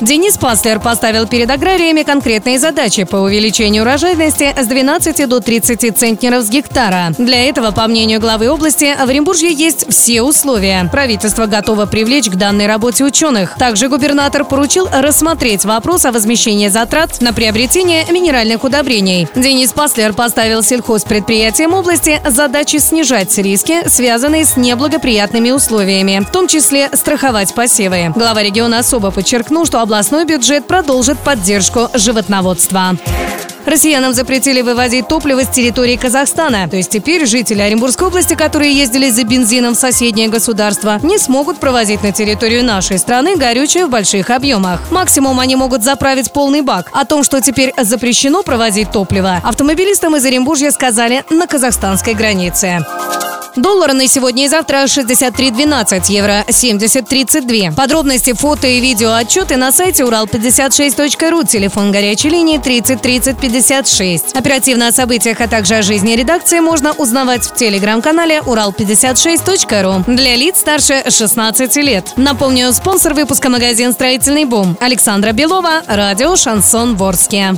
Денис Паслер поставил перед аграриями конкретные задачи по увеличению урожайности с 12 до 30 центнеров с гектара. Для этого, по мнению главы области, в Оренбурге есть все условия. Правительство готово привлечь к данной работе ученых. Также губернатор поручил рассмотреть вопрос о возмещении затрат на приобретение минеральных удобрений. Денис Паслер поставил сельхозпредприятиям области задачи снижать риски, связанные с неблагоприятными условиями, в том числе страховать посевы. Глава региона особо подчеркнул, что областной бюджет продолжит поддержку животноводства. Россиянам запретили вывозить топливо с территории Казахстана. То есть теперь жители Оренбургской области, которые ездили за бензином в соседнее государство, не смогут провозить на территорию нашей страны горючее в больших объемах. Максимум они могут заправить полный бак. О том, что теперь запрещено провозить топливо, автомобилистам из Оренбуржья сказали на казахстанской границе. Доллар на сегодня и завтра 63.12, евро 70.32. Подробности, фото и видео отчеты на сайте урал56.ру, телефон горячей линии 30 30 56. Оперативно о событиях, а также о жизни редакции можно узнавать в телеграм-канале урал56.ру для лиц старше 16 лет. Напомню, спонсор выпуска магазин «Строительный бум» Александра Белова, радио «Шансон Ворске».